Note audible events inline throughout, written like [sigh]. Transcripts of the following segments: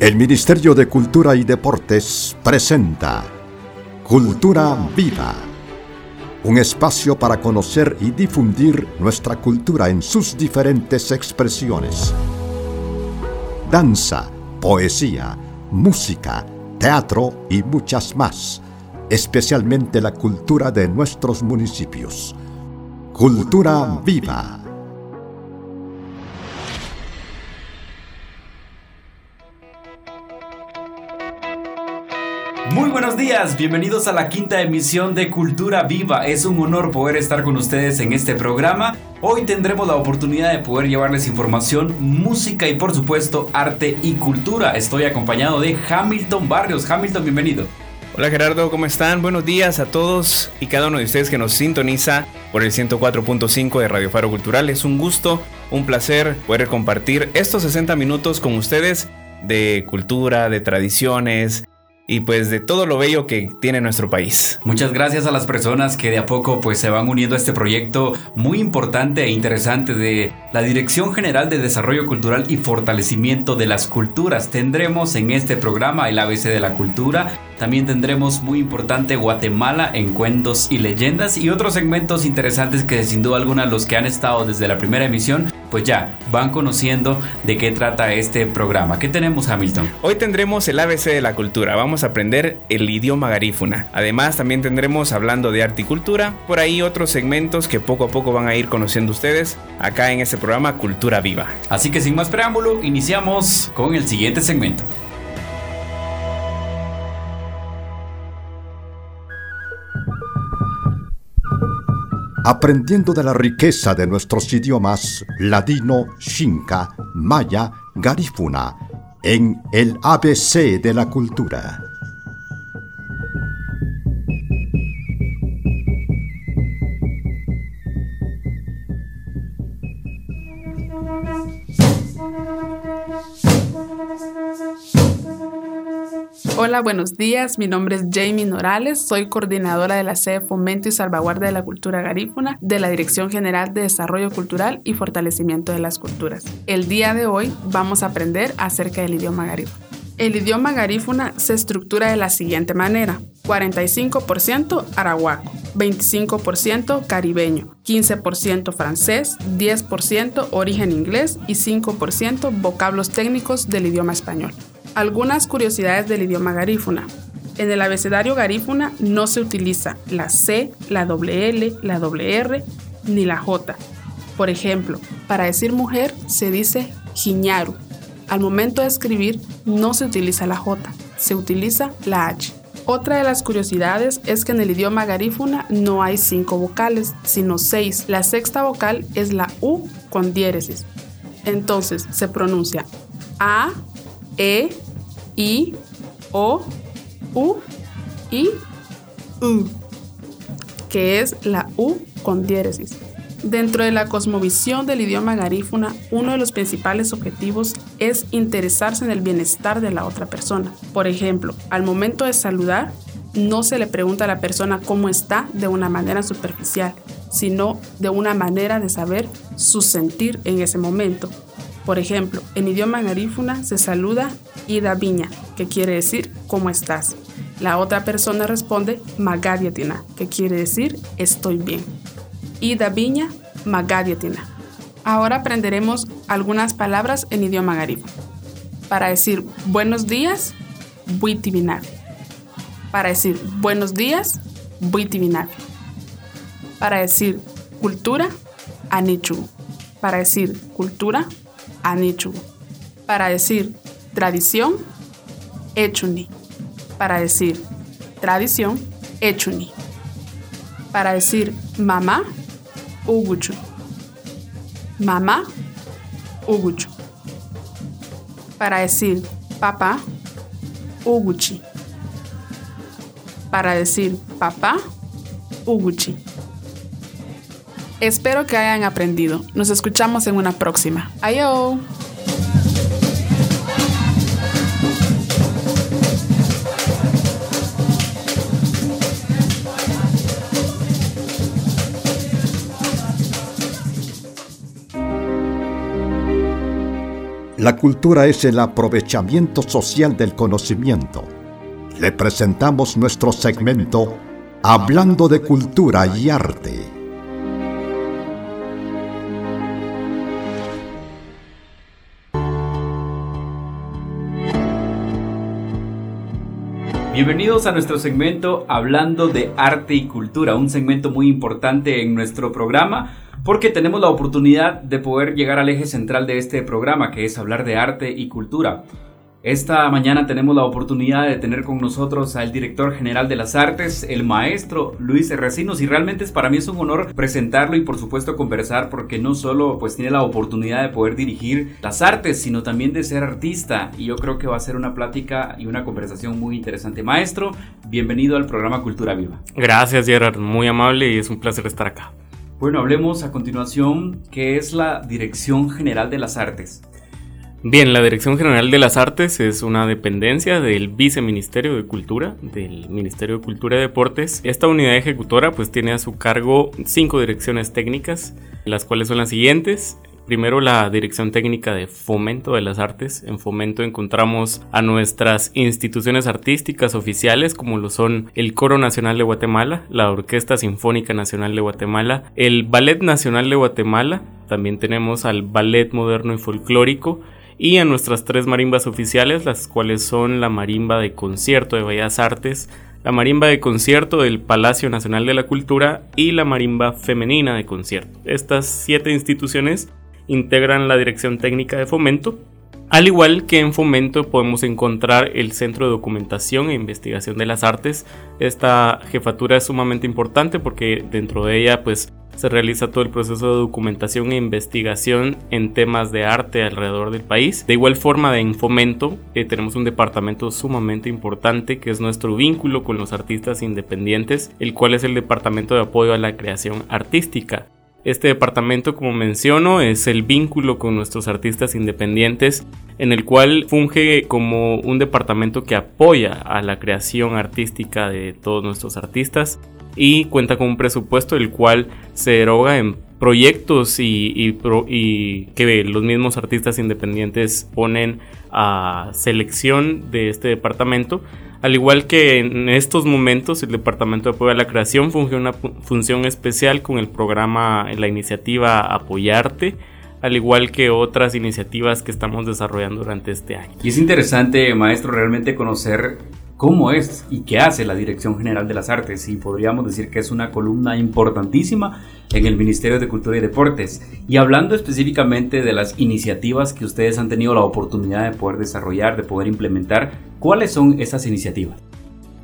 El Ministerio de Cultura y Deportes presenta Cultura Viva, un espacio para conocer y difundir nuestra cultura en sus diferentes expresiones. Danza, poesía, música, teatro y muchas más, especialmente la cultura de nuestros municipios. Cultura Viva. Muy buenos días, bienvenidos a la quinta emisión de Cultura Viva. Es un honor poder estar con ustedes en este programa. Hoy tendremos la oportunidad de poder llevarles información, música y por supuesto arte y cultura. Estoy acompañado de Hamilton Barrios. Hamilton, bienvenido. Hola Gerardo, ¿cómo están? Buenos días a todos y cada uno de ustedes que nos sintoniza por el 104.5 de Radio Faro Cultural. Es un gusto, un placer poder compartir estos 60 minutos con ustedes de cultura, de tradiciones, y pues de todo lo bello que tiene nuestro país. Muchas gracias a las personas que de a poco pues se van uniendo a este proyecto muy importante e interesante de la Dirección General de Desarrollo Cultural y Fortalecimiento de las Culturas. Tendremos en este programa el ABC de la Cultura, también tendremos muy importante Guatemala en cuentos y leyendas y otros segmentos interesantes que sin duda alguna los que han estado desde la primera emisión pues ya van conociendo de qué trata este programa. ¿Qué tenemos Hamilton? Hoy tendremos el ABC de la cultura, vamos a aprender el idioma garífuna. Además también tendremos hablando de arte y cultura, por ahí otros segmentos que poco a poco van a ir conociendo ustedes acá en este programa Cultura Viva. Así que sin más preámbulo, iniciamos con el siguiente segmento. Aprendiendo de la riqueza de nuestros idiomas ladino, xinca, maya, garífuna, en el ABC de la cultura. Hola, buenos días. Mi nombre es Jamie Norales. Soy coordinadora de la sede Fomento y Salvaguarda de la Cultura Garífuna de la Dirección General de Desarrollo Cultural y Fortalecimiento de las Culturas. El día de hoy vamos a aprender acerca del idioma garífuna. El idioma garífuna se estructura de la siguiente manera. 45% arahuaco, 25% caribeño, 15% francés, 10% origen inglés y 5% vocablos técnicos del idioma español. Algunas curiosidades del idioma garífuna. En el abecedario garífuna no se utiliza la C, la L, la R ni la J. Por ejemplo, para decir mujer se dice jiñaru. Al momento de escribir no se utiliza la J, se utiliza la H. Otra de las curiosidades es que en el idioma garífuna no hay cinco vocales, sino seis. La sexta vocal es la U con diéresis. Entonces se pronuncia A, e, I, O, U, I, U, que es la U con diéresis. Dentro de la cosmovisión del idioma garífuna, uno de los principales objetivos es interesarse en el bienestar de la otra persona. Por ejemplo, al momento de saludar, no se le pregunta a la persona cómo está de una manera superficial, sino de una manera de saber su sentir en ese momento. Por ejemplo, en idioma garífuna se saluda Ida Viña, que quiere decir ¿cómo estás? La otra persona responde Magadiatina, que quiere decir estoy bien. Ida Viña, Magadiatina. Ahora aprenderemos algunas palabras en idioma garífuna. Para decir buenos días, buitivinar. Para decir buenos días, buitivinar. Para decir cultura, anichu. Para decir cultura, Anichu. Para decir tradición, Echuni. Para decir tradición, Echuni. Para decir mamá, Uguchu. Mamá, Uguchu. Para decir papá, Uguchi. Para decir papá, Uguchi. Espero que hayan aprendido. Nos escuchamos en una próxima. Ayo. La cultura es el aprovechamiento social del conocimiento. Le presentamos nuestro segmento Hablando de Cultura y Arte. Bienvenidos a nuestro segmento Hablando de Arte y Cultura, un segmento muy importante en nuestro programa porque tenemos la oportunidad de poder llegar al eje central de este programa, que es hablar de arte y cultura. Esta mañana tenemos la oportunidad de tener con nosotros al director general de las artes, el maestro Luis Recinos, y realmente es, para mí es un honor presentarlo y por supuesto conversar porque no solo pues tiene la oportunidad de poder dirigir las artes, sino también de ser artista y yo creo que va a ser una plática y una conversación muy interesante. Maestro, bienvenido al programa Cultura Viva. Gracias Gerard, muy amable y es un placer estar acá. Bueno, hablemos a continuación qué es la Dirección General de las Artes. Bien, la Dirección General de las Artes es una dependencia del Viceministerio de Cultura, del Ministerio de Cultura y Deportes. Esta unidad ejecutora pues tiene a su cargo cinco direcciones técnicas, las cuales son las siguientes. Primero la Dirección Técnica de Fomento de las Artes. En Fomento encontramos a nuestras instituciones artísticas oficiales como lo son el Coro Nacional de Guatemala, la Orquesta Sinfónica Nacional de Guatemala, el Ballet Nacional de Guatemala, también tenemos al Ballet Moderno y Folclórico, y a nuestras tres marimbas oficiales, las cuales son la marimba de concierto de Bellas Artes, la marimba de concierto del Palacio Nacional de la Cultura y la marimba femenina de concierto. Estas siete instituciones integran la Dirección Técnica de Fomento. Al igual que en Fomento podemos encontrar el Centro de Documentación e Investigación de las Artes. Esta jefatura es sumamente importante porque dentro de ella pues se realiza todo el proceso de documentación e investigación en temas de arte alrededor del país. De igual forma, en Fomento eh, tenemos un departamento sumamente importante que es nuestro vínculo con los artistas independientes, el cual es el Departamento de Apoyo a la Creación Artística. Este departamento, como menciono, es el vínculo con nuestros artistas independientes, en el cual funge como un departamento que apoya a la creación artística de todos nuestros artistas y cuenta con un presupuesto el cual se eroga en proyectos y, que los mismos artistas independientes ponen a selección de este departamento al igual que en estos momentos, el Departamento de Apoyo a la Creación funge una función especial con el programa, la iniciativa Apoyarte, al igual que otras iniciativas que estamos desarrollando durante este año. Y es interesante, maestro, realmente conocer cómo es y qué hace la Dirección General de las Artes y podríamos decir que es una columna importantísima en el Ministerio de Cultura y Deportes. Y hablando específicamente de las iniciativas que ustedes han tenido la oportunidad de poder desarrollar, de poder implementar, ¿cuáles son esas iniciativas?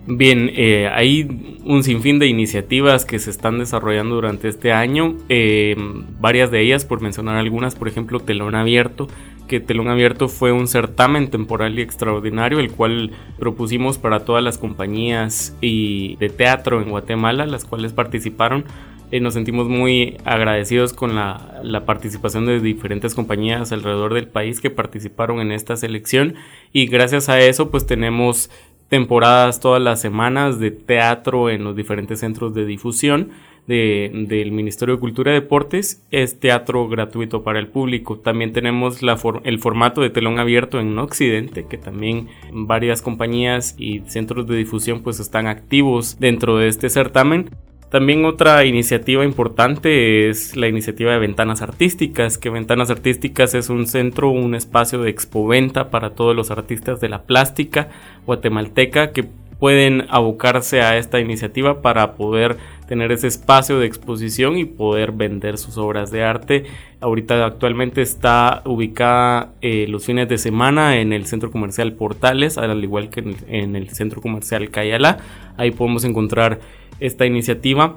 Bien, eh, hay un sinfín de iniciativas que se están desarrollando durante este año. Eh, varias de ellas, por mencionar algunas, por ejemplo, Telón Abierto, que Telón Abierto fue un certamen temporal y extraordinario, el cual propusimos para todas las compañías y de teatro en Guatemala, las cuales participaron. Eh, nos sentimos muy agradecidos con la, la, participación de diferentes compañías alrededor del país que participaron en esta selección y gracias a eso pues tenemos temporadas todas las semanas de teatro en los diferentes centros de difusión del Ministerio de Cultura y Deportes es teatro gratuito para el público. También tenemos el formato de telón abierto en Occidente, que también varias compañías y centros de difusión pues están activos dentro de este certamen. También otra iniciativa importante es la iniciativa de Ventanas Artísticas, que Ventanas Artísticas es un centro, un espacio de expoventa para todos los artistas de la plástica guatemalteca que pueden abocarse a esta iniciativa para poder tener ese espacio de exposición y poder vender sus obras de arte. Ahorita actualmente está ubicada eh, los fines de semana en el centro comercial Portales, al igual que en el, centro comercial Cayala. Ahí podemos encontrar esta iniciativa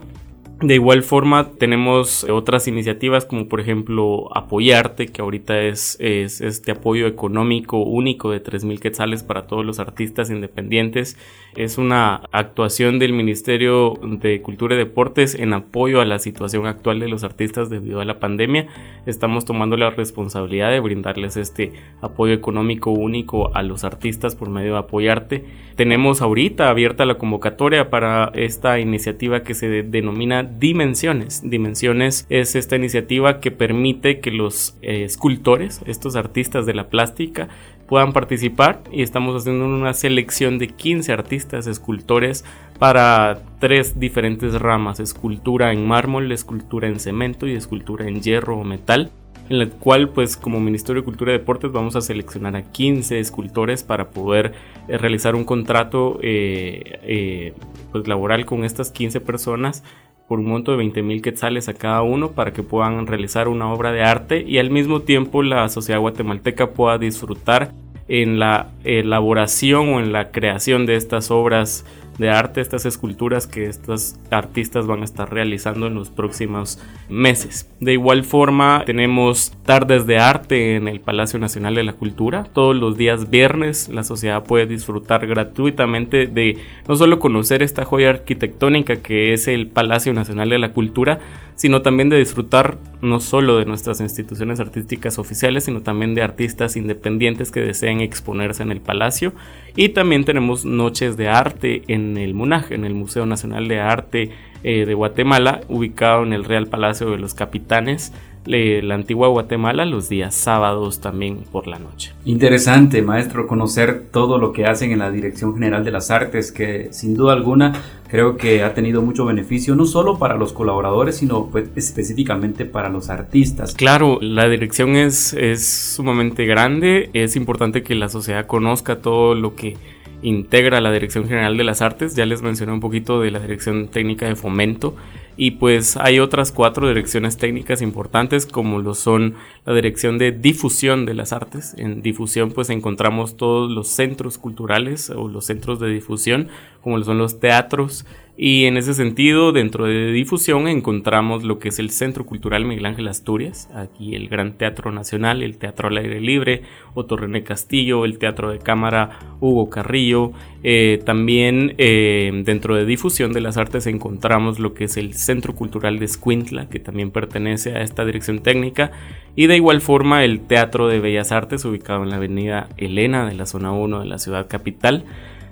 de igual forma tenemos otras iniciativas como por ejemplo Apoyarte, que ahorita es, es este apoyo económico único de 3.000 quetzales para todos los artistas independientes. Es una actuación del Ministerio de Cultura y Deportes en apoyo a la situación actual de los artistas debido a la pandemia. Estamos tomando la responsabilidad de brindarles este apoyo económico único a los artistas por medio de Apoyarte. Tenemos ahorita abierta la convocatoria para esta iniciativa que se denomina Dimensiones. Dimensiones es esta iniciativa que permite que los eh, escultores, estos artistas de la plástica, puedan participar y estamos haciendo una selección de 15 artistas escultores para tres diferentes ramas, escultura en mármol, escultura en cemento y escultura en hierro o metal en la cual pues como Ministerio de Cultura y Deportes vamos a seleccionar a 15 escultores para poder eh, realizar un contrato eh, pues laboral con estas 15 personas por un monto de 20 mil quetzales a cada uno para que puedan realizar una obra de arte y al mismo tiempo la sociedad guatemalteca pueda disfrutar en la elaboración o en la creación de estas obras de arte, estas esculturas que estos artistas van a estar realizando en los próximos meses. De igual forma, tenemos tardes de arte en el Palacio Nacional de la Cultura. Todos los días viernes la sociedad puede disfrutar gratuitamente de no solo conocer esta joya arquitectónica que es el Palacio Nacional de la Cultura, sino también de disfrutar no solo de nuestras instituciones artísticas oficiales, sino también de artistas independientes que deseen exponerse en el palacio. Y también tenemos noches de arte en el MUNAJ, en el Museo Nacional de Arte eh, de Guatemala, ubicado en el Real Palacio de los Capitanes la antigua Guatemala los días sábados también por la noche. Interesante, maestro, conocer todo lo que hacen en la Dirección General de las Artes, que sin duda alguna creo que ha tenido mucho beneficio, no solo para los colaboradores, sino pues, específicamente para los artistas. Claro, la dirección es, es sumamente grande, es importante que la sociedad conozca todo lo que integra la Dirección General de las Artes, ya les mencioné un poquito de la Dirección Técnica de Fomento, y pues hay otras cuatro direcciones técnicas importantes como lo son la dirección de difusión de las artes. En difusión pues encontramos todos los centros culturales o los centros de difusión como lo son los teatros, y en ese sentido, dentro de difusión encontramos lo que es el Centro Cultural Miguel Ángel Asturias, aquí el Gran Teatro Nacional, el Teatro al Aire Libre, Otto René Castillo, el Teatro de Cámara Hugo Carrillo. Eh, también eh, dentro de difusión de las artes encontramos lo que es el Centro Cultural de Escuintla, que también pertenece a esta dirección técnica. Y de igual forma el Teatro de Bellas Artes, ubicado en la avenida Elena de la zona 1 de la ciudad capital.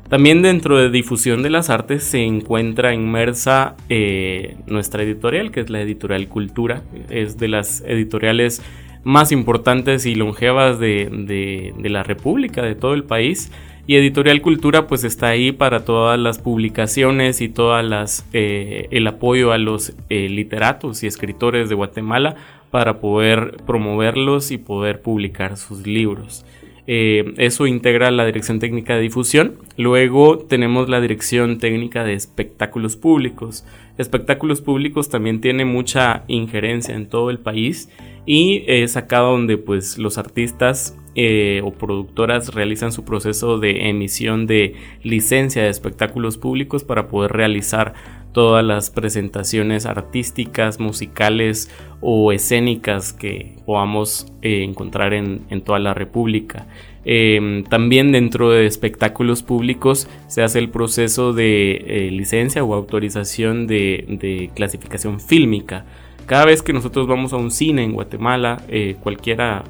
También dentro de difusión de las artes se encuentra inmersa eh, nuestra editorial, que es la editorial Cultura. Es de las editoriales más importantes y longevas de, la República, de todo el país. Y Editorial Cultura pues está ahí para todas las publicaciones y todas las eh, el apoyo a los eh, literatos y escritores de Guatemala para poder promoverlos y poder publicar sus libros. Eh, eso integra la Dirección Técnica de Difusión. Luego tenemos la Dirección Técnica de Espectáculos Públicos. Espectáculos Públicos también tiene mucha injerencia en todo el país y es acá donde pues los artistas eh, o productoras realizan su proceso de emisión de licencia de espectáculos públicos para poder realizar todas las presentaciones artísticas, musicales o escénicas que podamos eh, encontrar en, toda la República. Em, también dentro de espectáculos públicos se hace el proceso de eh, licencia o autorización de clasificación fílmica cada vez que nosotros vamos a un cine en Guatemala, eh, cualquiera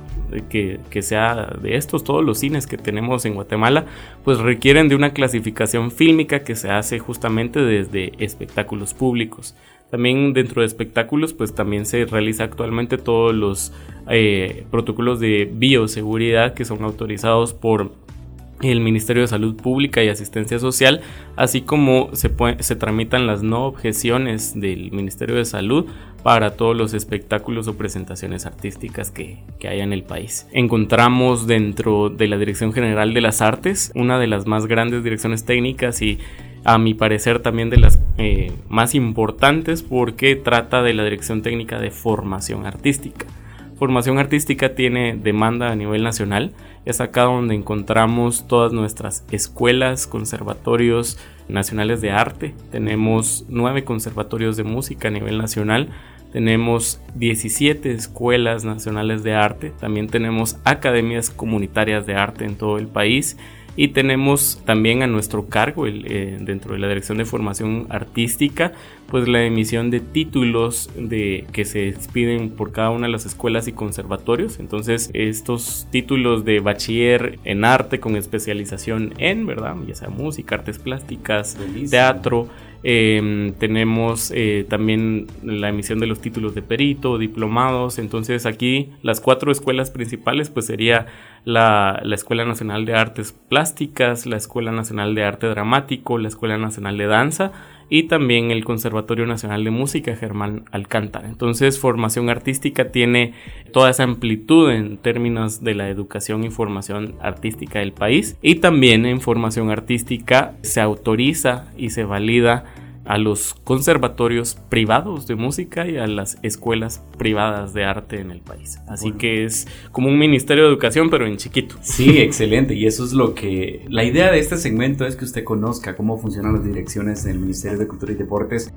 que, sea de estos, todos los cines que tenemos en Guatemala, pues requieren de una clasificación fílmica que se hace justamente desde espectáculos públicos. También dentro de espectáculos, pues también se realiza actualmente todos los eh, protocolos de bioseguridad que son autorizados por el Ministerio de Salud Pública y Asistencia Social, así como se, se tramitan las no objeciones del Ministerio de Salud para todos los espectáculos o presentaciones artísticas que, que haya en el país. Encontramos dentro de la Dirección General de las Artes una de las más grandes direcciones técnicas y a mi parecer también de las eh, más importantes porque trata de la Dirección Técnica de Formación Artística. Formación artística tiene demanda a nivel nacional. Es acá donde encontramos todas nuestras escuelas, conservatorios nacionales de arte. Tenemos nueve conservatorios de música a nivel nacional. Tenemos 17 escuelas nacionales de arte. También tenemos academias comunitarias de arte en todo el país y tenemos también a nuestro cargo eh, dentro de la dirección de formación artística pues la emisión de títulos de que se expiden por cada una de las escuelas y conservatorios. Entonces estos títulos de bachiller en arte con especialización en verdad ya sea música artes plásticas teatro Em, tenemos eh, también la emisión de los títulos de perito, diplomados. Entonces aquí las cuatro escuelas principales pues sería la, la, Escuela Nacional de Artes Plásticas, la Escuela Nacional de Arte Dramático, la Escuela Nacional de Danza y también el Conservatorio Nacional de Música Germán Alcántara. Entonces, formación artística tiene toda esa amplitud en términos de la educación y formación artística del país y también en formación artística se autoriza y se valida a los conservatorios privados de música y a las escuelas privadas de arte en el país. Así que es como un ministerio de educación, pero en chiquito. Sí, [laughs] excelente. Y eso es lo que... La idea de este segmento es que usted conozca cómo funcionan las direcciones del Ministerio de Cultura y Deportes.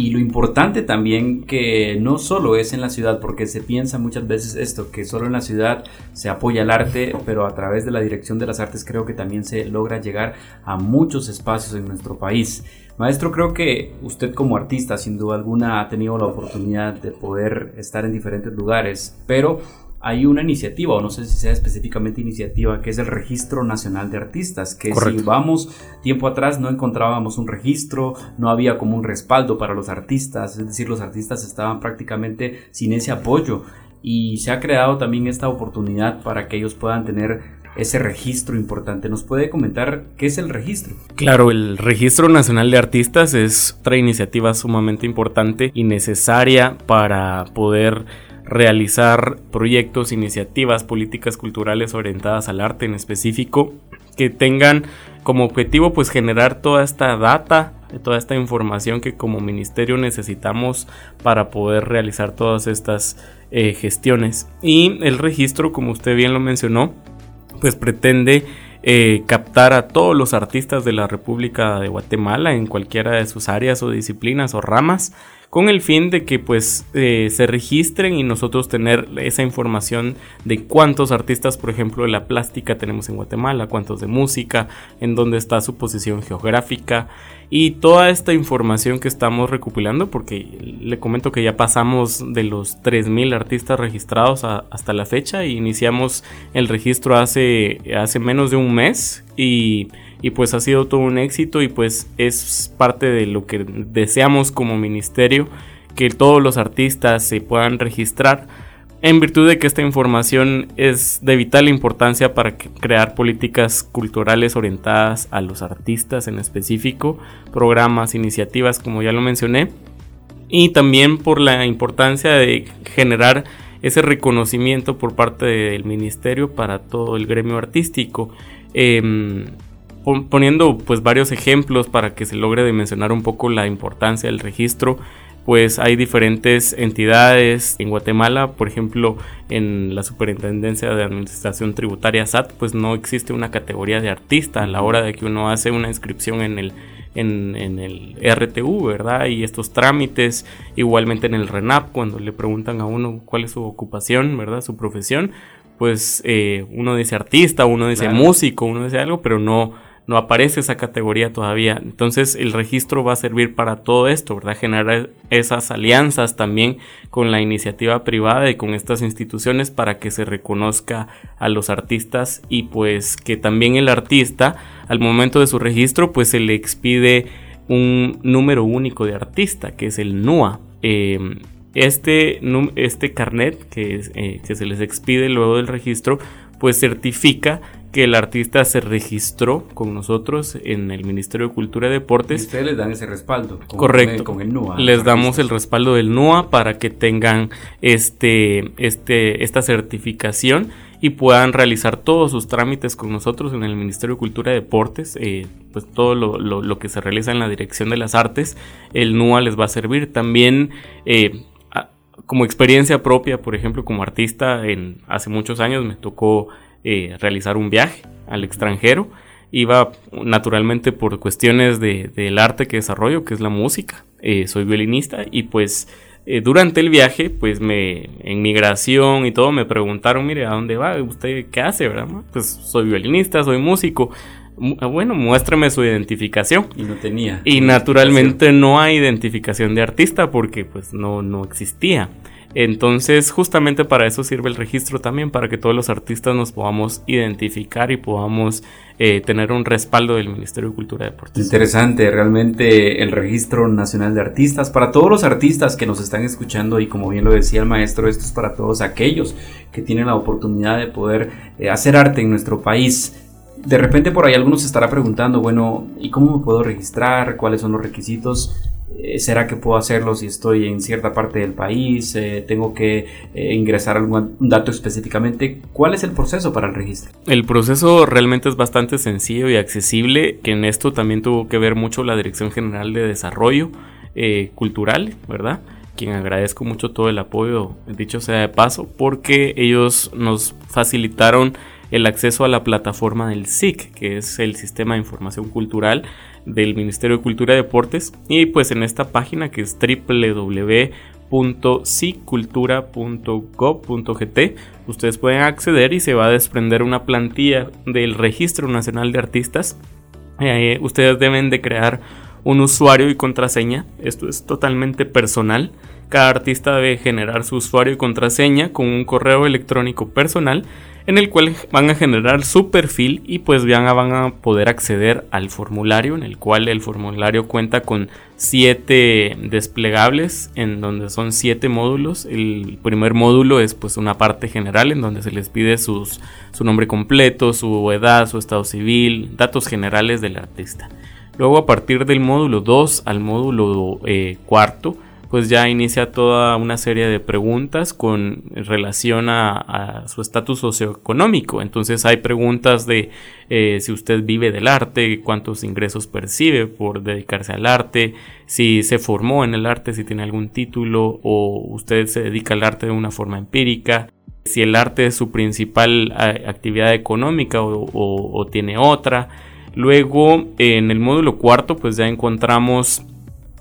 Y lo importante también que no solo es en la ciudad, porque se piensa muchas veces esto, que solo en la ciudad se apoya el arte, pero a través de la Dirección de las Artes creo que también se logra llegar a muchos espacios en nuestro país. Maestro, creo que usted como artista sin duda alguna ha tenido la oportunidad de poder estar en diferentes lugares, pero hay una iniciativa, o no sé si sea específicamente iniciativa, que es el Registro Nacional de Artistas, que si vamos tiempo atrás no encontrábamos un registro, no había como un respaldo para los artistas, es decir, los artistas estaban prácticamente sin ese apoyo y se ha creado también esta oportunidad para que ellos puedan tener ese registro importante. ¿Nos puede comentar qué es el registro? Claro, el Registro Nacional de Artistas es otra iniciativa sumamente importante y necesaria para poder realizar proyectos, iniciativas, políticas culturales orientadas al arte en específico que tengan como objetivo pues generar toda esta data, toda esta información que como ministerio necesitamos para poder realizar todas estas eh, gestiones. Y el registro, como usted bien lo mencionó, pues pretende eh, captar a todos los artistas de la República de Guatemala en cualquiera de sus áreas o disciplinas o ramas con el fin de que pues eh, se registren y nosotros tener esa información de cuántos artistas por ejemplo de la plástica tenemos en Guatemala, cuántos de música, en dónde está su posición geográfica y toda esta información que estamos recopilando porque le comento que ya pasamos de los 3.000 artistas registrados hasta la fecha y iniciamos el registro hace, hace menos de un mes y y pues ha sido todo un éxito y pues es parte de lo que deseamos como ministerio que todos los artistas se puedan registrar en virtud de que esta información es de vital importancia para crear políticas culturales orientadas a los artistas en específico, programas, iniciativas como ya lo mencioné, y también por la importancia de generar ese reconocimiento por parte del ministerio para todo el gremio artístico. Em, poniendo pues varios ejemplos para que se logre dimensionar un poco la importancia del registro pues hay diferentes entidades en Guatemala, por ejemplo, en la Superintendencia de Administración Tributaria SAT, pues no existe una categoría de artista a la hora de que uno hace una inscripción en el en, el RTU, ¿verdad? Y estos trámites, igualmente en el RENAP, cuando le preguntan a uno cuál es su ocupación, ¿verdad? Su profesión, pues eh, uno dice artista, uno dice músico, uno dice algo, pero no, no aparece esa categoría todavía. Entonces el registro va a servir para todo esto, ¿verdad? Generar esas alianzas también con la iniciativa privada y con estas instituciones para que se reconozca a los artistas y pues que también el artista al momento de su registro pues se le expide un número único de artista que es el NUA. Em, este, este carnet que, eh, que se les expide luego del registro pues certifica que el artista se registró con nosotros en el Ministerio de Cultura y Deportes. Y ustedes les dan ese respaldo. Correcto. Con el, NUA. Les damos el respaldo del NUA para que tengan este, este, esta certificación y puedan realizar todos sus trámites con nosotros en el Ministerio de Cultura y Deportes, eh, pues todo lo, lo, que se realiza en la Dirección de las Artes, el NUA les va a servir. También eh, como experiencia propia, por ejemplo, como artista, en, hace muchos años me tocó eh, realizar un viaje al extranjero. Iba naturalmente por cuestiones del arte que desarrollo, que es la música. Eh, soy violinista y pues eh, durante el viaje, pues me en migración y todo me preguntaron, mire, ¿a dónde va? ¿Usted qué hace? ¿verdad? Pues soy violinista, soy músico. Ah, bueno, muéstrame su identificación. Y no tenía. Y naturalmente no hay identificación de artista porque pues no, no existía. Entonces, justamente para eso sirve el registro también, para que todos los artistas nos podamos identificar y podamos eh, tener un respaldo del Ministerio de Cultura y Deportes. Interesante, realmente el Registro Nacional de Artistas, para todos los artistas que nos están escuchando y como bien lo decía el maestro, esto es para todos aquellos que tienen la oportunidad de poder eh, hacer arte en nuestro país. De repente por ahí algunos se estará preguntando, bueno, ¿y cómo me puedo registrar? ¿Cuáles son los requisitos? Eh, ¿Será que puedo hacerlo si estoy en cierta parte del país? Eh, ¿Tengo que eh, ingresar algún dato específicamente? ¿Cuál es el proceso para el registro? El proceso realmente es bastante sencillo y accesible, que en esto también tuvo que ver mucho la Dirección General de Desarrollo Cultural, ¿verdad? Quien agradezco mucho todo el apoyo, dicho sea de paso, porque ellos nos facilitaron el acceso a la plataforma del SIC, que es el Sistema de Información Cultural del Ministerio de Cultura y Deportes. Y pues en esta página que es www.cicultura.gov.gt ustedes pueden acceder y se va a desprender una plantilla del Registro Nacional de Artistas. Eh, ustedes deben de crear un usuario y contraseña. Esto es totalmente personal. Cada artista debe generar su usuario y contraseña con un correo electrónico personal en el cual van a generar su perfil y pues van a, van a poder acceder al formulario en el cual el formulario cuenta con siete desplegables en donde son siete módulos. El primer módulo es pues una parte general en donde se les pide sus, su nombre completo su edad su estado civil datos generales del artista. Luego a partir del módulo 2 al módulo eh, cuarto pues ya inicia toda una serie de preguntas con relación a, su estatus socioeconómico. Entonces hay preguntas de eh, si usted vive del arte, cuántos ingresos percibe por dedicarse al arte, si se formó en el arte, si tiene algún título o usted se dedica al arte de una forma empírica, si el arte es su principal actividad económica o tiene otra. Luego en el módulo cuarto pues ya encontramos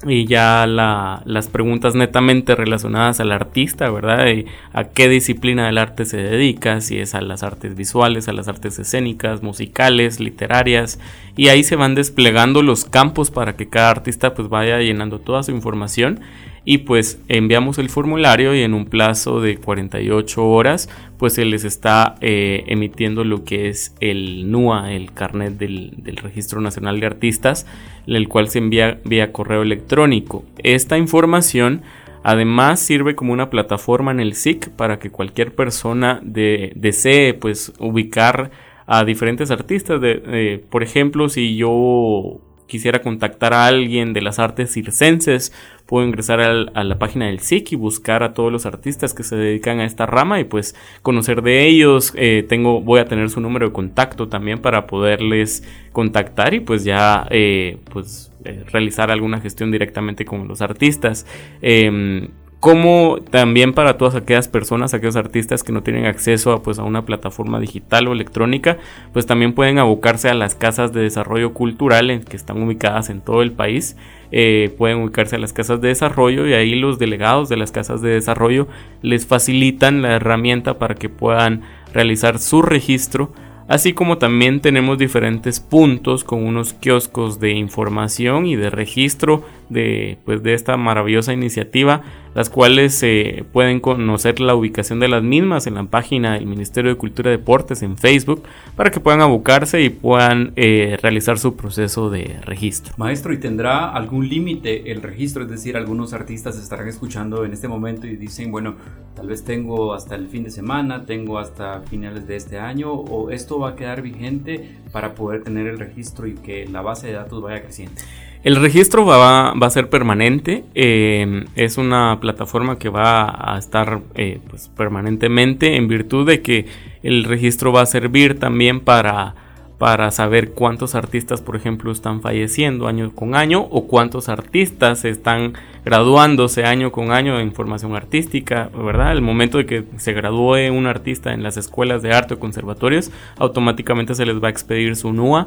y ya las preguntas netamente relacionadas al artista, ¿verdad? a qué disciplina del arte se dedica, si es a las artes visuales, a las artes escénicas, musicales, literarias, y ahí se van desplegando los campos para que cada artista pues vaya llenando toda su información y pues enviamos el formulario y en un plazo de 48 horas pues se les está eh, emitiendo lo que es el NUA, el carnet del, Registro Nacional de Artistas, el cual se envía vía correo electrónico. Esta información además sirve como una plataforma en el SIC para que cualquier persona de, desee pues ubicar a diferentes artistas. De, por ejemplo, si yo quisiera contactar a alguien de las artes circenses, puedo ingresar a la página del SIC y buscar a todos los artistas que se dedican a esta rama y pues conocer de ellos. Eh, tengo, voy a tener su número de contacto también para poderles contactar y pues ya eh, pues eh, realizar alguna gestión directamente con los artistas. Em, como también para todas aquellas personas, aquellos artistas que no tienen acceso a, pues, a una plataforma digital o electrónica, pues también pueden abocarse a las casas de desarrollo cultural que están ubicadas en todo el país. Eh, pueden ubicarse a las casas de desarrollo y ahí los delegados de las casas de desarrollo les facilitan la herramienta para que puedan realizar su registro así como también tenemos diferentes puntos con unos kioscos de información y de registro de, pues, de esta maravillosa iniciativa, las cuales se pueden conocer la ubicación de las mismas en la página del Ministerio de Cultura y Deportes en Facebook para que puedan abocarse y puedan eh, realizar su proceso de registro. Maestro, ¿y tendrá algún límite el registro? Es decir, algunos artistas estarán escuchando en este momento y dicen, bueno, tal vez tengo hasta el fin de semana, tengo hasta finales de este año, o esto va a quedar vigente para poder tener el registro y que la base de datos vaya creciendo. El registro va, a ser permanente, eh, es una plataforma que va a estar eh, pues, permanentemente en virtud de que el registro va a servir también para, para saber cuántos artistas, por ejemplo, están falleciendo año con año o cuántos artistas están graduándose año con año en formación artística, ¿verdad? El momento de que se gradúe un artista en las escuelas de arte o conservatorios, automáticamente se les va a expedir su NUA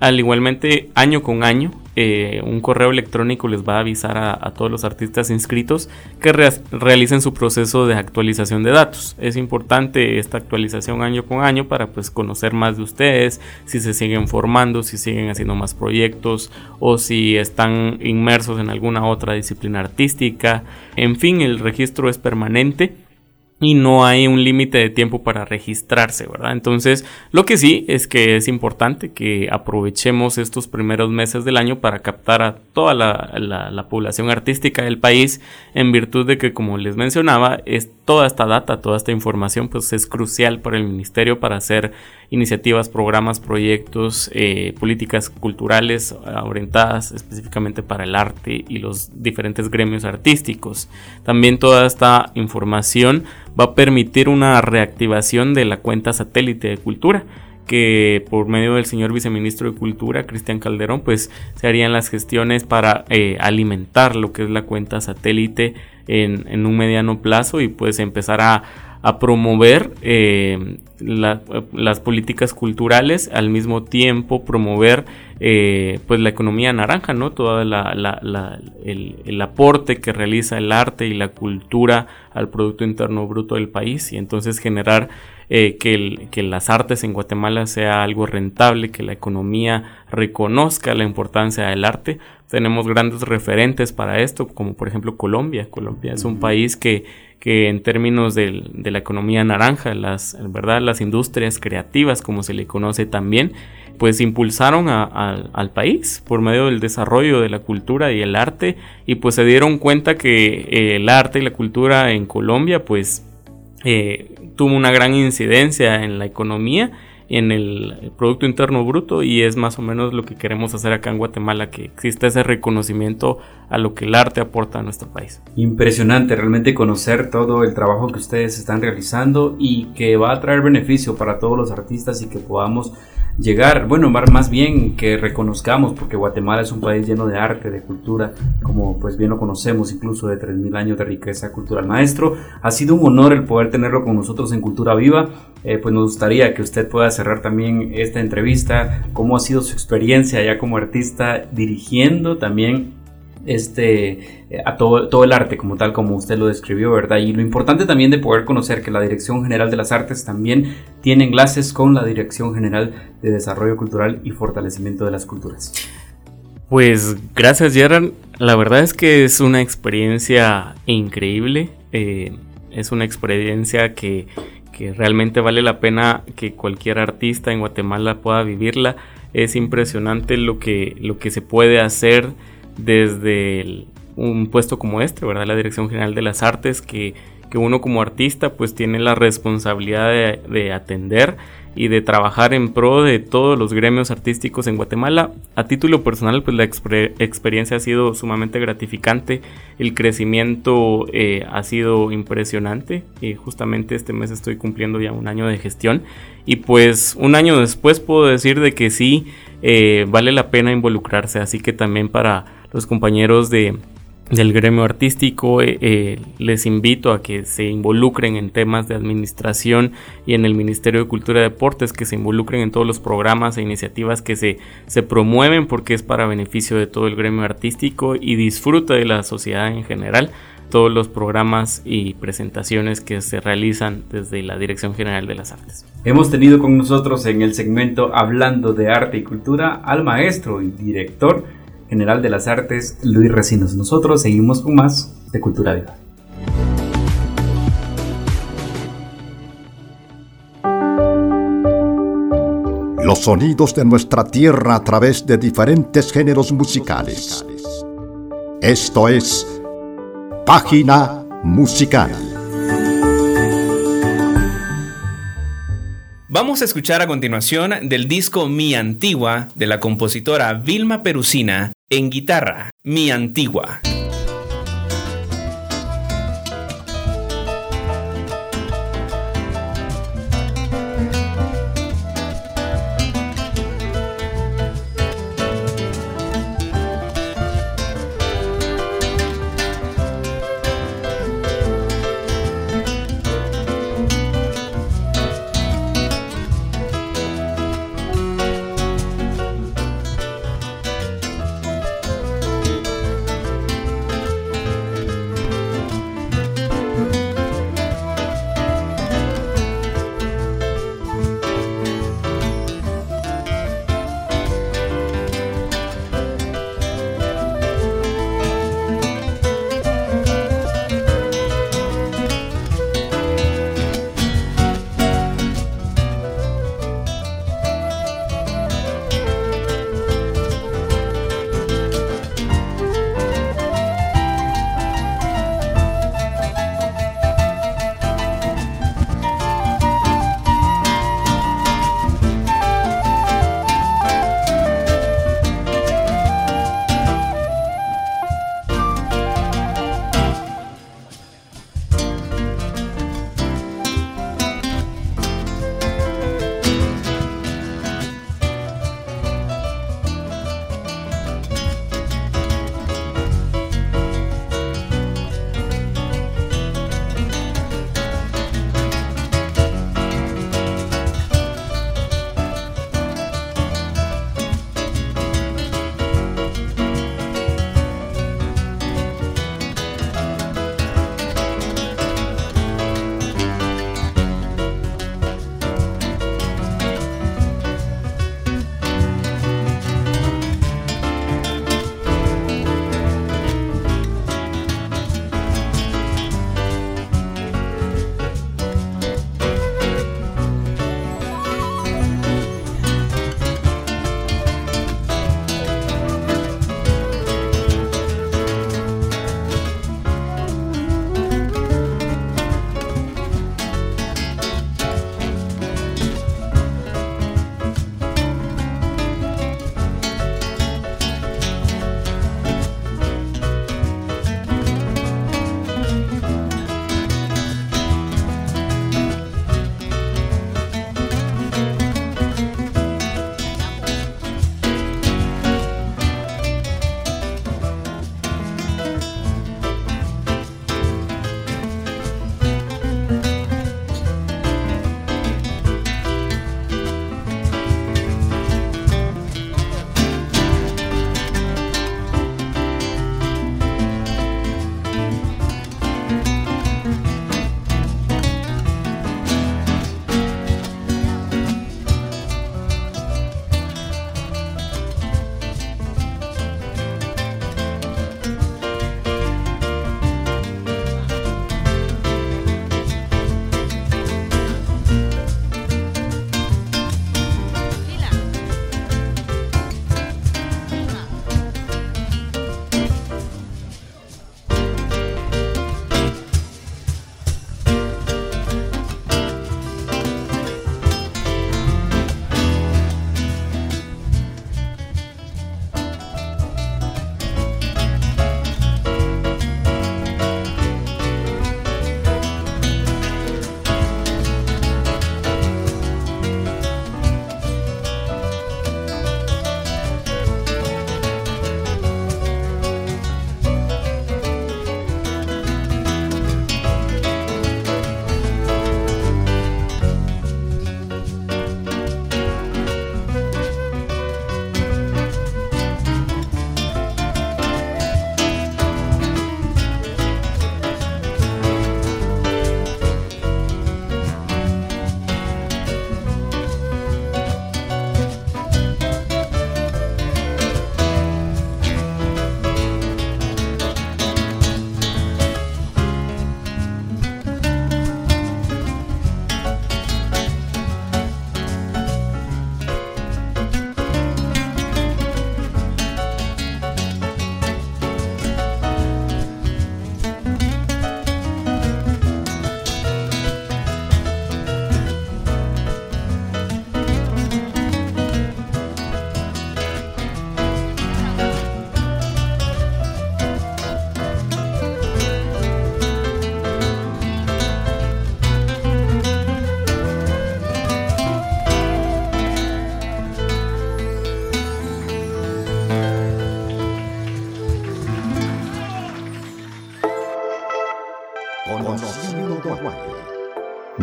al igualmente año con año eh, un correo electrónico les va a avisar a, todos los artistas inscritos que realicen su proceso de actualización de datos. Es importante esta actualización año con año para pues conocer más de ustedes, si se siguen formando, si siguen haciendo más proyectos o si están inmersos en alguna otra disciplina artística. En fin, el registro es permanente y no hay un límite de tiempo para registrarse, ¿verdad? Entonces, lo que sí es que es importante que aprovechemos estos primeros meses del año para captar a toda la, población artística del país en virtud de que, como les mencionaba, es toda esta data, toda esta información, pues es crucial para el ministerio para hacer iniciativas, programas, proyectos, eh, políticas culturales orientadas específicamente para el arte y los diferentes gremios artísticos. También toda esta información va a permitir una reactivación de la cuenta satélite de cultura que por medio del señor viceministro de Cultura, Cristian Calderón, pues se harían las gestiones para eh, alimentar lo que es la cuenta satélite en, en, un mediano plazo y pues empezar a, a promover eh, las políticas culturales, al mismo tiempo promover eh, pues la economía naranja, ¿no? Todo el, aporte que realiza el arte y la cultura al Producto Interno Bruto del país y entonces generar eh, que, que las artes en Guatemala sea algo rentable, que la economía reconozca la importancia del arte. Tenemos grandes referentes para esto, como por ejemplo Colombia. Colombia es un país que que en términos de, la economía naranja, las, ¿verdad? las industrias creativas, como se le conoce también, pues impulsaron al país por medio del desarrollo de la cultura y el arte y pues se dieron cuenta que eh, el arte y la cultura en Colombia pues eh, tuvo una gran incidencia en la economía en el Producto Interno Bruto y es más o menos lo que queremos hacer acá en Guatemala, que exista ese reconocimiento a lo que el arte aporta a nuestro país. Impresionante realmente conocer todo el trabajo que ustedes están realizando y que va a traer beneficio para todos los artistas y que podamos llegar, bueno, más bien que reconozcamos, porque Guatemala es un país lleno de arte, de cultura, como pues bien lo conocemos, incluso de 3.000 años de riqueza cultural. Maestro, ha sido un honor el poder tenerlo con nosotros en Cultura Viva, eh, pues nos gustaría que usted pueda cerrar también esta entrevista, cómo ha sido su experiencia ya como artista dirigiendo también este, a todo, todo, el arte como tal, como usted lo describió, ¿verdad? Y lo importante también de poder conocer que la Dirección General de las Artes también tiene enlaces con la Dirección General de Desarrollo Cultural y Fortalecimiento de las Culturas. Pues gracias, Gerard. La verdad es que es una experiencia increíble. Eh, es una experiencia que, que realmente vale la pena que cualquier artista en Guatemala pueda vivirla. Es impresionante lo que, lo que se puede hacer desde un puesto como este, ¿verdad? La Dirección General de las Artes, que, uno como artista pues tiene la responsabilidad de, atender y de trabajar en pro de todos los gremios artísticos en Guatemala. A título personal, pues la experiencia ha sido sumamente gratificante, el crecimiento eh, ha sido impresionante y justamente este mes estoy cumpliendo ya un año de gestión y pues un año después puedo decir de que sí eh, vale la pena involucrarse, así que también para los compañeros de, del gremio artístico, eh, eh, les invito a que se involucren en temas de administración y en el Ministerio de Cultura y Deportes, que se involucren en todos los programas e iniciativas que se, se promueven porque es para beneficio de todo el gremio artístico y disfruta de la sociedad en general todos los programas y presentaciones que se realizan desde la Dirección General de las Artes. Hemos tenido con nosotros en el segmento Hablando de Arte y Cultura al maestro y director general de las artes, Luis Recinos. Nosotros seguimos con más de Cultura Viva. Los sonidos de nuestra tierra a través de diferentes géneros musicales. Esto es Página Musical. Vamos a escuchar a continuación del disco Mi Antigua de la compositora Vilma Perusina en guitarra, Mi Antigua.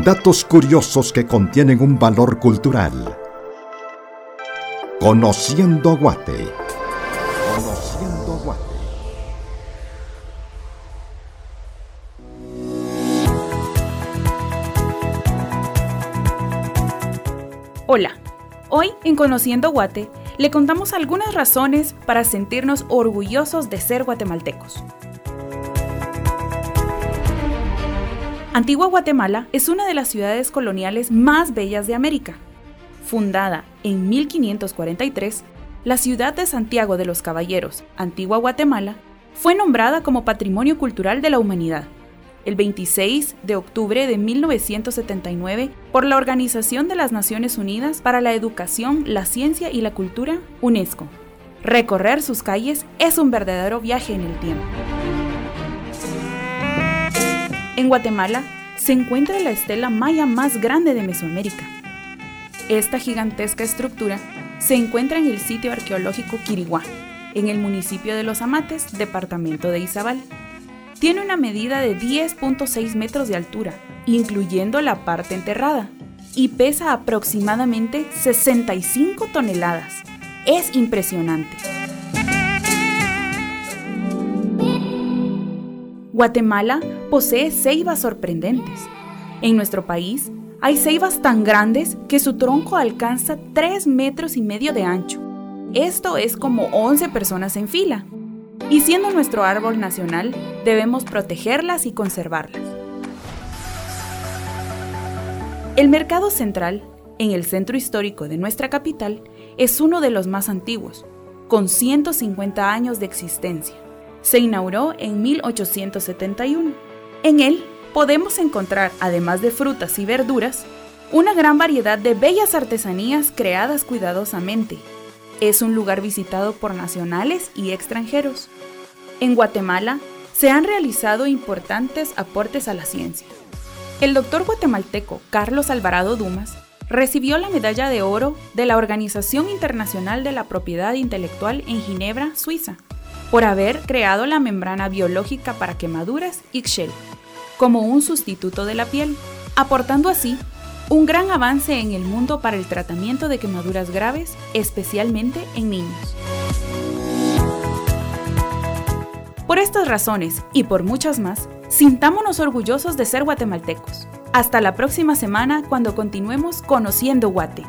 Datos curiosos que contienen un valor cultural. Conociendo Guate. Conociendo Guate. Hola, hoy en Conociendo Guate le contamos algunas razones para sentirnos orgullosos de ser guatemaltecos. Antigua Guatemala es una de las ciudades coloniales más bellas de América. Fundada en 1543, la ciudad de Santiago de los Caballeros, Antigua Guatemala, fue nombrada como Patrimonio Cultural de la Humanidad el 26 de octubre de 1979 por la Organización de las Naciones Unidas para la Educación, la Ciencia y la Cultura, UNESCO. Recorrer sus calles es un verdadero viaje en el tiempo. En Guatemala se encuentra la estela maya más grande de Mesoamérica. Esta gigantesca estructura se encuentra en el sitio arqueológico Quiriguá, en el municipio de Los Amates, departamento de Izabal. Tiene una medida de 10.6 metros de altura, incluyendo la parte enterrada, y pesa aproximadamente 65 toneladas. Es impresionante. Guatemala posee ceibas sorprendentes. En nuestro país hay ceibas tan grandes que su tronco alcanza 3 metros y medio de ancho. Esto es como 11 personas en fila y siendo nuestro árbol nacional, debemos protegerlas y conservarlas. El Mercado Central, en el centro histórico de nuestra capital, es uno de los más antiguos, con 150 años de existencia. Se inauguró en 1871. En él podemos encontrar, además de frutas y verduras, una gran variedad de bellas artesanías creadas cuidadosamente es un lugar visitado por nacionales y extranjeros. En Guatemala se han realizado importantes aportes a la ciencia. El doctor guatemalteco Carlos Alvarado Dumas recibió la medalla de oro de la Organización Internacional de la Propiedad Intelectual en Ginebra, Suiza, por haber creado la membrana biológica para quemaduras Ixchel como un sustituto de la piel, aportando así un gran avance en el mundo para el tratamiento de quemaduras graves, especialmente en niños. Por estas razones y por muchas más, sintámonos orgullosos de ser guatemaltecos. Hasta la próxima semana cuando continuemos conociendo Guate.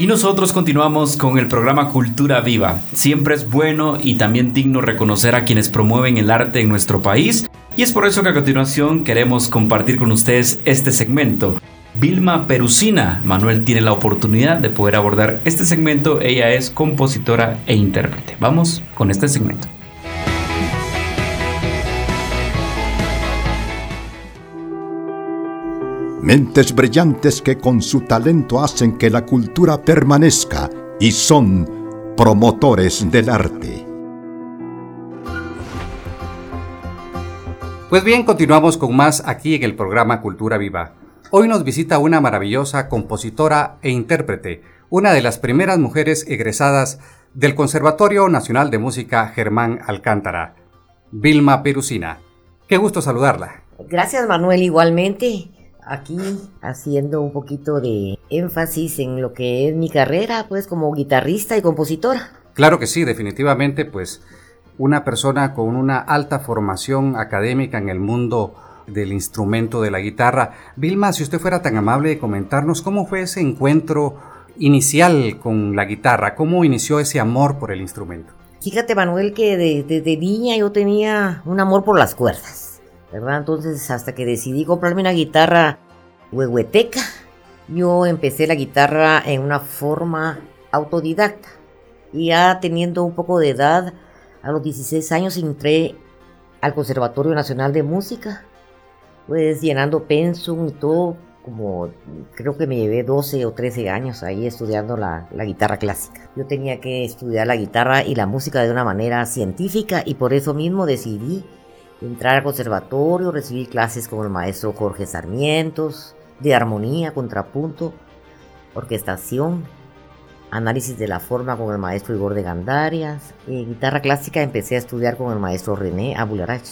Y nosotros continuamos con el programa Cultura Viva. Siempre es bueno y también digno reconocer a quienes promueven el arte en nuestro país. Y es por eso que a continuación queremos compartir con ustedes este segmento. Vilma Perusina. Manuel tiene la oportunidad de poder abordar este segmento. Ella es compositora e intérprete. Vamos con este segmento. Mentes brillantes que con su talento hacen que la cultura permanezca y son promotores del arte. Pues bien, continuamos con más aquí en el programa Cultura Viva. Hoy nos visita una maravillosa compositora e intérprete, una de las primeras mujeres egresadas del Conservatorio Nacional de Música Germán Alcántara, Vilma Perusina. Qué gusto saludarla. Gracias Manuel, igualmente aquí haciendo un poquito de énfasis en lo que es mi carrera, pues como guitarrista y compositora. Claro que sí, definitivamente, pues una persona con una alta formación académica en el mundo del instrumento de la guitarra. Vilma, si usted fuera tan amable de comentarnos cómo fue ese encuentro inicial con la guitarra, cómo inició ese amor por el instrumento. Fíjate Manuel que desde niña yo tenía un amor por las cuerdas Entonces, hasta que decidí comprarme una guitarra huehueteca, yo empecé la guitarra en una forma autodidacta. Y ya teniendo un poco de edad, a los 16 años entré al Conservatorio Nacional de Música, pues llenando pensum y todo, como creo que me llevé 12 o 13 años ahí estudiando la, guitarra clásica. Yo tenía que estudiar la guitarra y la música de una manera científica y por eso mismo decidí entrar al conservatorio, recibir clases con el maestro Jorge Sarmientos, de armonía, contrapunto, orquestación. análisis de la forma con el maestro Igor de Gandarias. Eh, guitarra clásica empecé a estudiar con el maestro René Abularach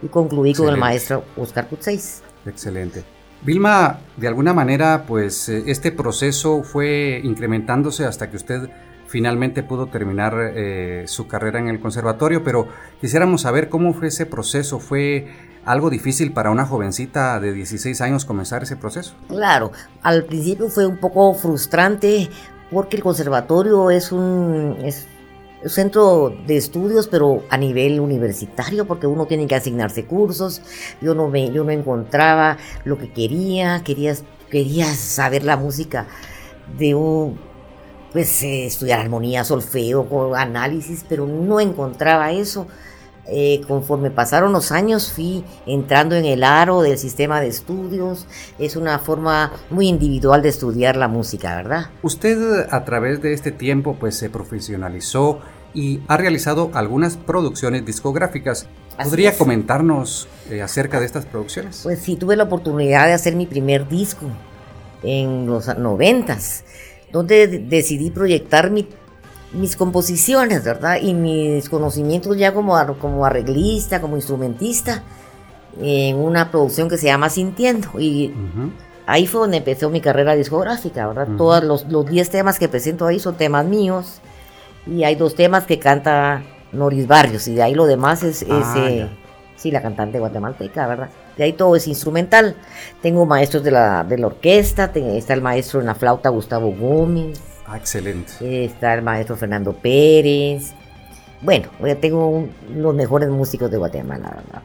y concluí con el maestro Oscar Putzeis. Excelente. Vilma, de alguna manera, pues eh, este proceso fue incrementándose hasta que usted finalmente pudo terminar eh, su carrera en el conservatorio, pero quisiéramos saber cómo fue ese proceso. ¿Fue algo difícil para una jovencita de 16 años comenzar ese proceso? Claro, al principio fue un poco frustrante porque el conservatorio es un, es centro de estudios, pero a nivel universitario, porque uno tiene que asignarse cursos. Yo no, me, yo no encontraba lo que quería, quería, quería saber la música de un pues eh, estudiar armonía, solfeo, análisis, pero no encontraba eso. Eh, conforme pasaron los años fui entrando en el aro del sistema de estudios. Es una forma muy individual de estudiar la música, ¿verdad? Usted a través de este tiempo pues se profesionalizó y ha realizado algunas producciones discográficas. ¿Podría comentarnos eh, acerca de estas producciones? Pues sí, tuve la oportunidad de hacer mi primer disco en los noventas donde decidí proyectar mis composiciones, ¿verdad? Y mis conocimientos ya como, como arreglista, como instrumentista, en una producción que se llama Sintiendo. Y ahí fue donde empezó mi carrera discográfica, ¿verdad? Todos los 10 temas que presento ahí son temas míos. Y hay dos temas que canta Noris Barrios. Y de ahí lo demás es, ah, eh, sí, la cantante guatemalteca, ¿verdad? De ahí todo es instrumental. Tengo maestros de la, de la orquesta, está el maestro en la flauta Gustavo Gómez. Ah, excelente. Está el maestro Fernando Pérez. Bueno, tengo los mejores músicos de Guatemala, ¿verdad?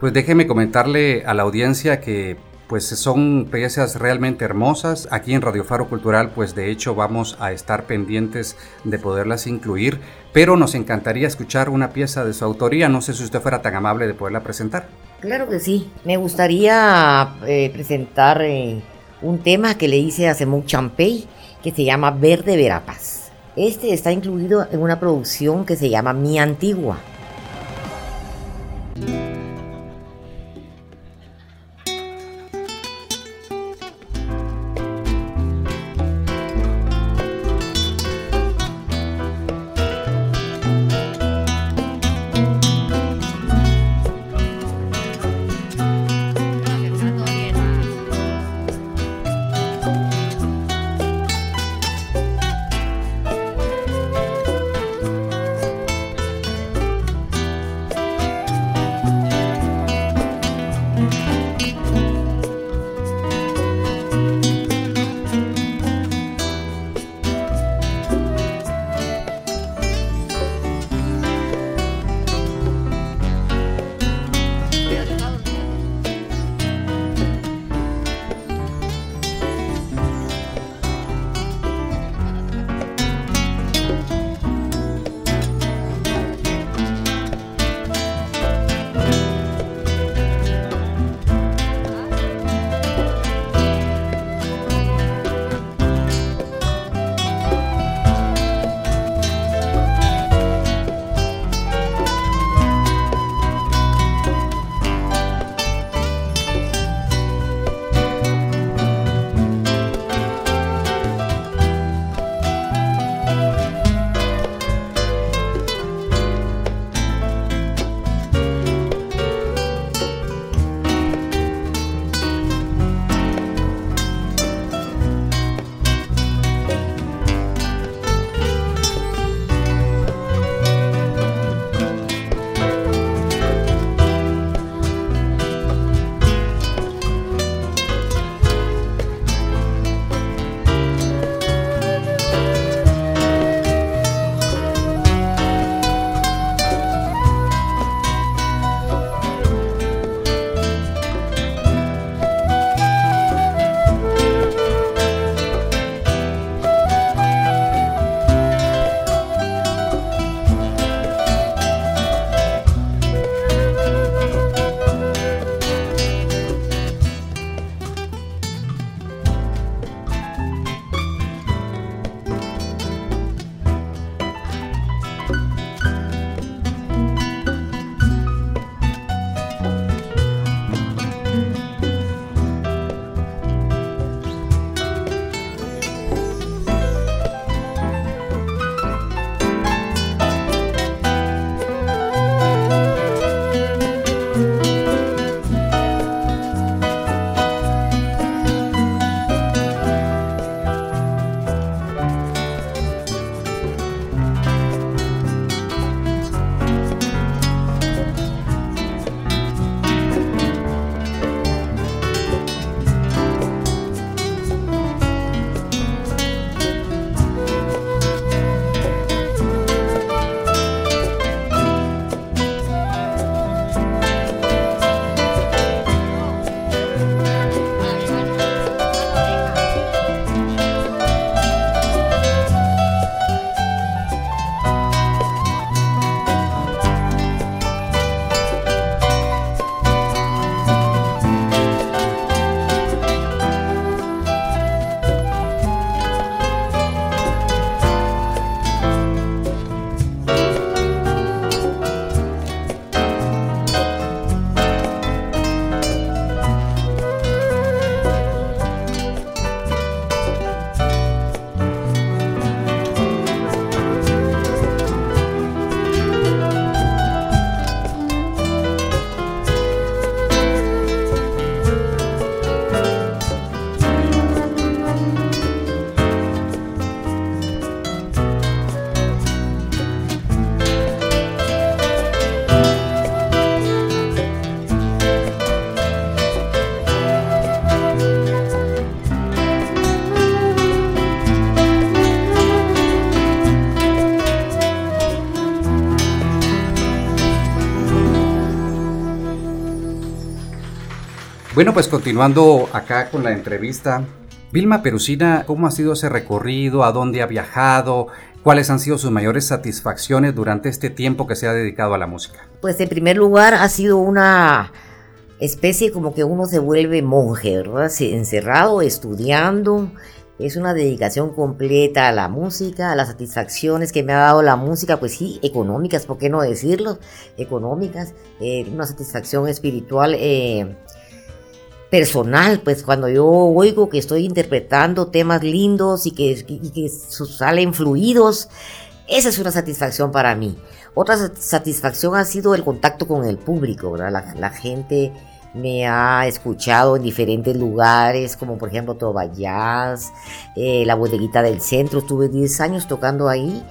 Pues déjeme comentarle a la audiencia que pues son piezas realmente hermosas. Aquí en Radio Faro Cultural, pues de hecho vamos a estar pendientes de poderlas incluir, pero nos encantaría escuchar una pieza de su autoría. No sé si usted fuera tan amable de poderla presentar. Claro que sí. Me gustaría eh, presentar eh, un tema que le hice a Simón Champey que se llama Verde Verapaz. Este está incluido en una producción que se llama Mi Antigua. Bueno, pues continuando acá con la entrevista, Vilma Perusina, ¿cómo ha sido ese recorrido? ¿A dónde ha viajado? ¿Cuáles han sido sus mayores satisfacciones durante este tiempo que se ha dedicado a la música? Pues en primer lugar ha sido una especie como que uno se vuelve monje, ¿verdad? Encerrado, estudiando. Es una dedicación completa a la música, a las satisfacciones que me ha dado la música, pues sí, económicas, ¿por qué no decirlo? Económicas, eh, una satisfacción espiritual. Eh, personal, pues cuando yo oigo que estoy interpretando temas lindos y que, que salen fluidos, esa es una satisfacción para mí. Otra satisfacción ha sido el contacto con el público, ¿verdad? La, gente me ha escuchado en diferentes lugares, como por ejemplo Trova eh, la bodeguita del centro, estuve 10 años tocando ahí.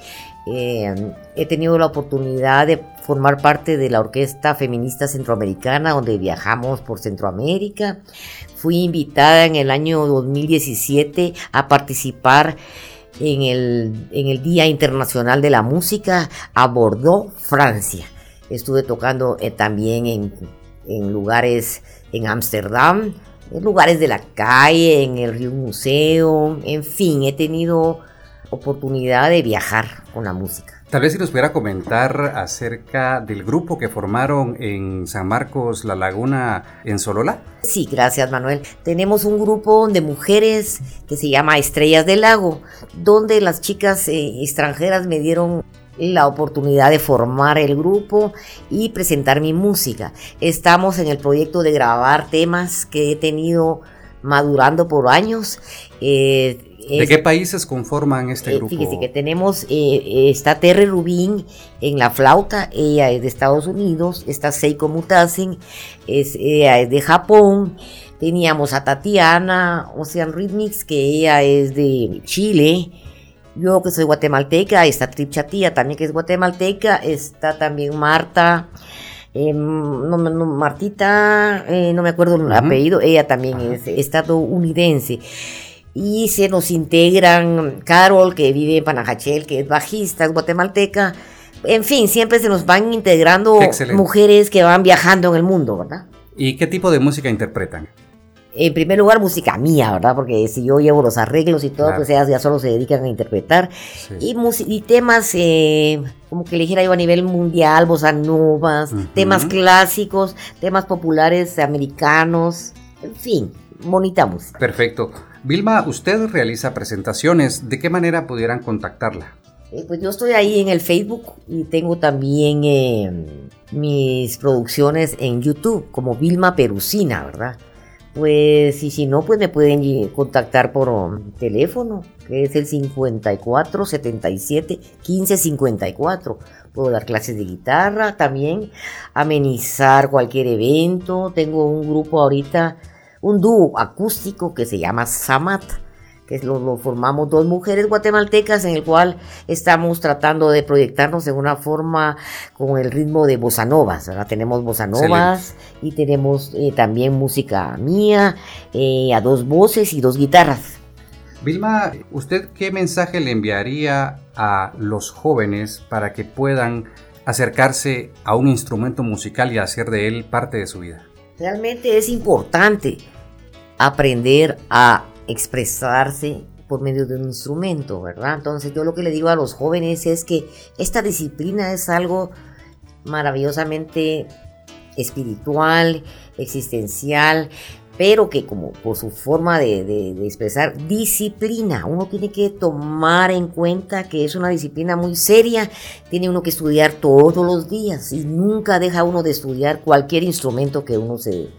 Eh, he tenido la oportunidad de formar parte de la Orquesta Feminista Centroamericana, donde viajamos por Centroamérica. Fui invitada en el año 2017 a participar en el, en el Día Internacional de la Música a Bordeaux, Francia. Estuve tocando eh, también en, en lugares en Ámsterdam, en lugares de la calle, en el Río Museo, en fin, he tenido oportunidad de viajar con la música. Tal vez si nos pudiera comentar acerca del grupo que formaron en San Marcos, La Laguna, en Solola. Sí, gracias Manuel. Tenemos un grupo de mujeres que se llama Estrellas del Lago, donde las chicas eh, extranjeras me dieron la oportunidad de formar el grupo y presentar mi música. Estamos en el proyecto de grabar temas que he tenido madurando por años. Eh, ¿De qué países conforman este eh, grupo? Fíjese que tenemos, eh, eh, está Terry Rubin en la flauta, ella es de Estados Unidos, está Seiko Mutasen, es, ella es de Japón, teníamos a Tatiana Ocean Rhythmics, que ella es de Chile, yo que soy guatemalteca, está Trip Chatía también que es guatemalteca, está también Marta, no, Martita, no me acuerdo el apellido, ella también es estadounidense y se nos integran Carol, que vive en Panajachel, que es bajista, es guatemalteca. En fin, siempre se nos van integrando mujeres que van viajando en el mundo, ¿verdad? ¿Y qué tipo de música interpretan? En primer lugar, música mía, ¿verdad? Porque si yo llevo los arreglos y todo, pues ellas ya solo se dedican a interpretar. Y, y, temas, eh, como que le dijera yo a nivel mundial, bossa novas, temas clásicos, temas populares americanos, en fin, bonita música. Perfecto. Vilma, usted realiza presentaciones. ¿De qué manera pudieran contactarla? Eh, pues yo estoy ahí en el Facebook y tengo también eh, mis producciones en YouTube como Vilma Perusina, ¿verdad? Pues y si no, pues me pueden contactar por um, teléfono, que es el 54 77 15 54. Puedo dar clases de guitarra también, amenizar cualquier evento. Tengo un grupo ahorita un dúo acústico que se llama Samat, que lo, formamos dos mujeres guatemaltecas en el cual estamos tratando de proyectarnos en una forma con el ritmo de bossa novas. Tenemos bossa novas y tenemos eh, también música mía eh, a dos voces y dos guitarras. Vilma, ¿usted qué mensaje le enviaría a los jóvenes para que puedan acercarse a un instrumento musical y hacer de él parte de su vida? Realmente es importante aprender a expresarse por medio de un instrumento, ¿verdad? Entonces yo lo que le digo a los jóvenes es que esta disciplina es algo maravillosamente espiritual, existencial, pero que como por su forma de, expresar disciplina, uno tiene que tomar en cuenta que es una disciplina muy seria, tiene uno que estudiar todos los días y nunca deja uno de estudiar cualquier instrumento que uno se,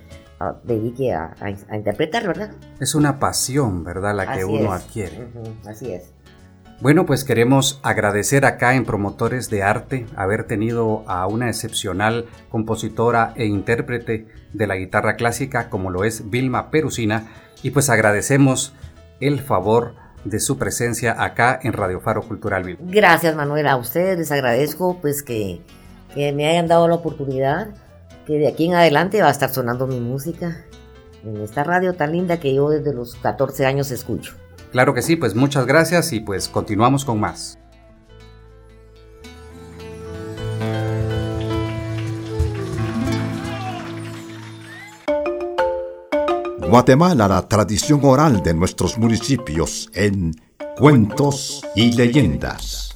dedique a, interpretar, ¿verdad? Es una pasión, ¿verdad? La que uno adquiere. así es. Bueno, pues queremos agradecer acá en Promotores de Arte haber tenido a una excepcional compositora e intérprete de la guitarra clásica como lo es Vilma Perusina y pues agradecemos el favor de su presencia acá en Radio Faro Cultural Vivo. Gracias Manuel, a ustedes les agradezco pues que, que me hayan dado la oportunidad que de aquí en adelante va a estar sonando mi música en esta radio tan linda que yo desde los 14 años escucho. Claro que sí, pues muchas gracias y pues continuamos con más. Guatemala la tradición oral de nuestros municipios en cuentos y leyendas.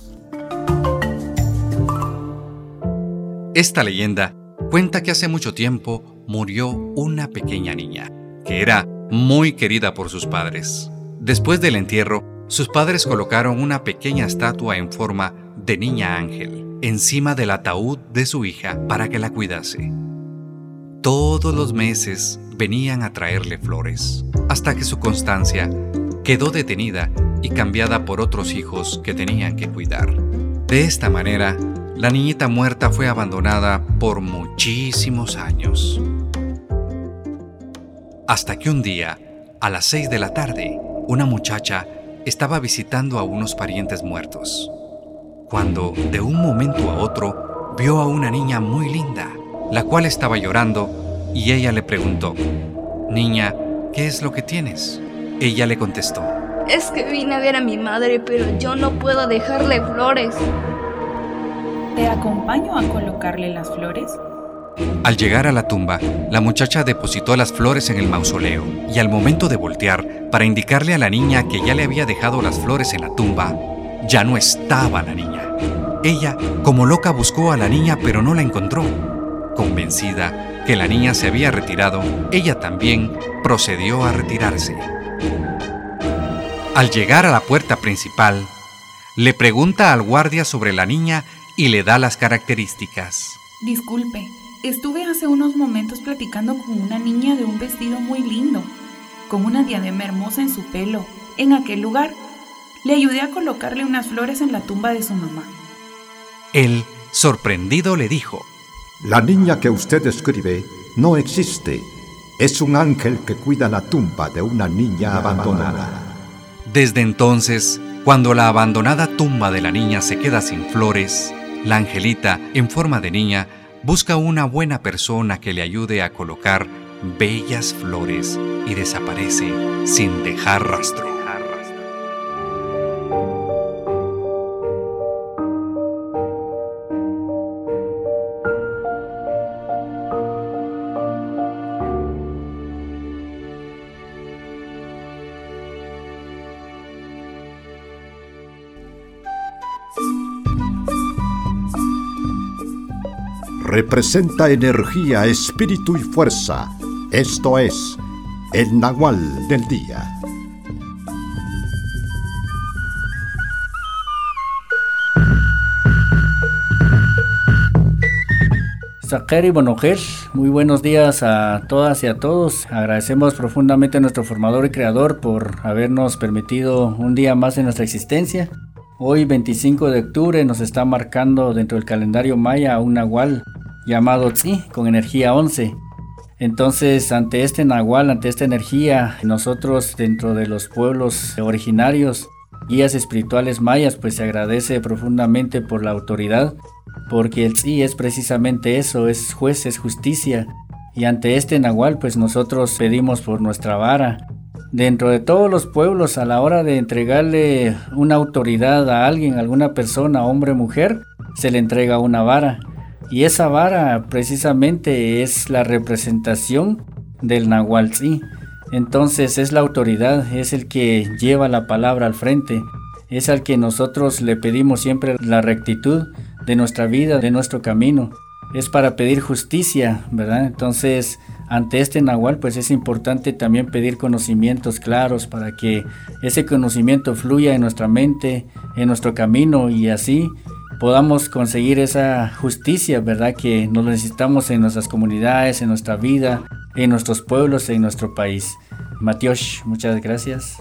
Esta leyenda cuenta que hace mucho tiempo murió una pequeña niña, que era muy querida por sus padres. Después del entierro, sus padres colocaron una pequeña estatua en forma de niña ángel encima del ataúd de su hija para que la cuidase. Todos los meses venían a traerle flores, hasta que su constancia quedó detenida y cambiada por otros hijos que tenían que cuidar. De esta manera, la niñita muerta fue abandonada por muchísimos años. Hasta que un día, a las seis de la tarde, una muchacha estaba visitando a unos parientes muertos cuando de un momento a otro vio a una niña muy linda, la cual estaba llorando y ella le preguntó, Niña, ¿qué es lo que tienes? Ella le contestó, Es que vine a ver a mi madre, pero yo no puedo dejarle flores. ¿Te acompaño a colocarle las flores? Al llegar a la tumba, la muchacha depositó las flores en el mausoleo y al momento de voltear para indicarle a la niña que ya le había dejado las flores en la tumba, ya no estaba la niña. Ella, como loca, buscó a la niña pero no la encontró. Convencida que la niña se había retirado, ella también procedió a retirarse. Al llegar a la puerta principal, le pregunta al guardia sobre la niña y le da las características. Disculpe, estuve hace unos momentos platicando con una niña de un vestido muy lindo, con una diadema hermosa en su pelo, en aquel lugar. Le ayudé a colocarle unas flores en la tumba de su mamá. Él, sorprendido, le dijo, La niña que usted escribe no existe. Es un ángel que cuida la tumba de una niña abandonada. Desde entonces, cuando la abandonada tumba de la niña se queda sin flores, la angelita, en forma de niña, busca una buena persona que le ayude a colocar bellas flores y desaparece sin dejar rastro. Representa energía, espíritu y fuerza. Esto es el Nahual del Día. Sakari Bonogel, muy buenos días a todas y a todos. Agradecemos profundamente a nuestro formador y creador por habernos permitido un día más en nuestra existencia. Hoy 25 de octubre nos está marcando dentro del calendario maya un nahual llamado Tzi con energía 11. Entonces, ante este nahual, ante esta energía, nosotros dentro de los pueblos originarios, guías espirituales mayas, pues se agradece profundamente por la autoridad, porque el Tzi es precisamente eso, es juez, es justicia. Y ante este nahual, pues nosotros pedimos por nuestra vara. Dentro de todos los pueblos, a la hora de entregarle una autoridad a alguien, alguna persona, hombre o mujer, se le entrega una vara. Y esa vara precisamente es la representación del Nahualzi. Entonces es la autoridad, es el que lleva la palabra al frente, es al que nosotros le pedimos siempre la rectitud de nuestra vida, de nuestro camino. Es para pedir justicia, ¿verdad? Entonces, ante este Nahual, pues es importante también pedir conocimientos claros para que ese conocimiento fluya en nuestra mente, en nuestro camino y así podamos conseguir esa justicia, ¿verdad? Que nos necesitamos en nuestras comunidades, en nuestra vida, en nuestros pueblos, en nuestro país. Matios, muchas gracias.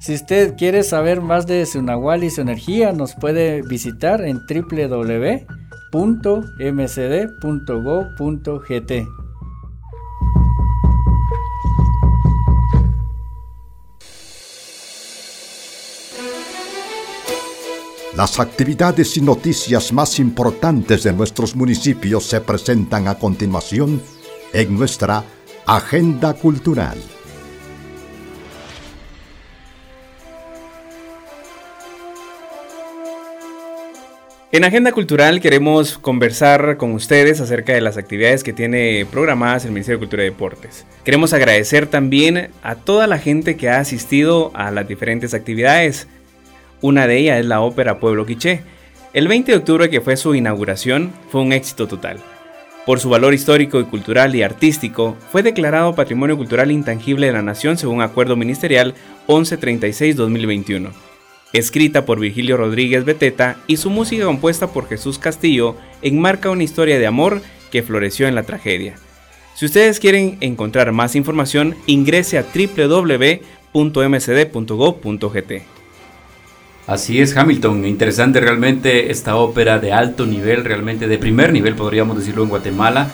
Si usted quiere saber más de su Nahual y su energía, nos puede visitar en www.mcd.go.gt. Las actividades y noticias más importantes de nuestros municipios se presentan a continuación en nuestra Agenda Cultural. En Agenda Cultural queremos conversar con ustedes acerca de las actividades que tiene programadas el Ministerio de Cultura y Deportes. Queremos agradecer también a toda la gente que ha asistido a las diferentes actividades. Una de ellas es la ópera Pueblo Quiché. El 20 de octubre, que fue su inauguración, fue un éxito total. Por su valor histórico y cultural y artístico, fue declarado Patrimonio Cultural Intangible de la Nación según Acuerdo Ministerial 1136-2021 escrita por Virgilio Rodríguez Beteta y su música compuesta por Jesús Castillo, enmarca una historia de amor que floreció en la tragedia. Si ustedes quieren encontrar más información, ingrese a www.mcd.gov.gt. Así es, Hamilton. Interesante realmente esta ópera de alto nivel, realmente de primer nivel, podríamos decirlo, en Guatemala.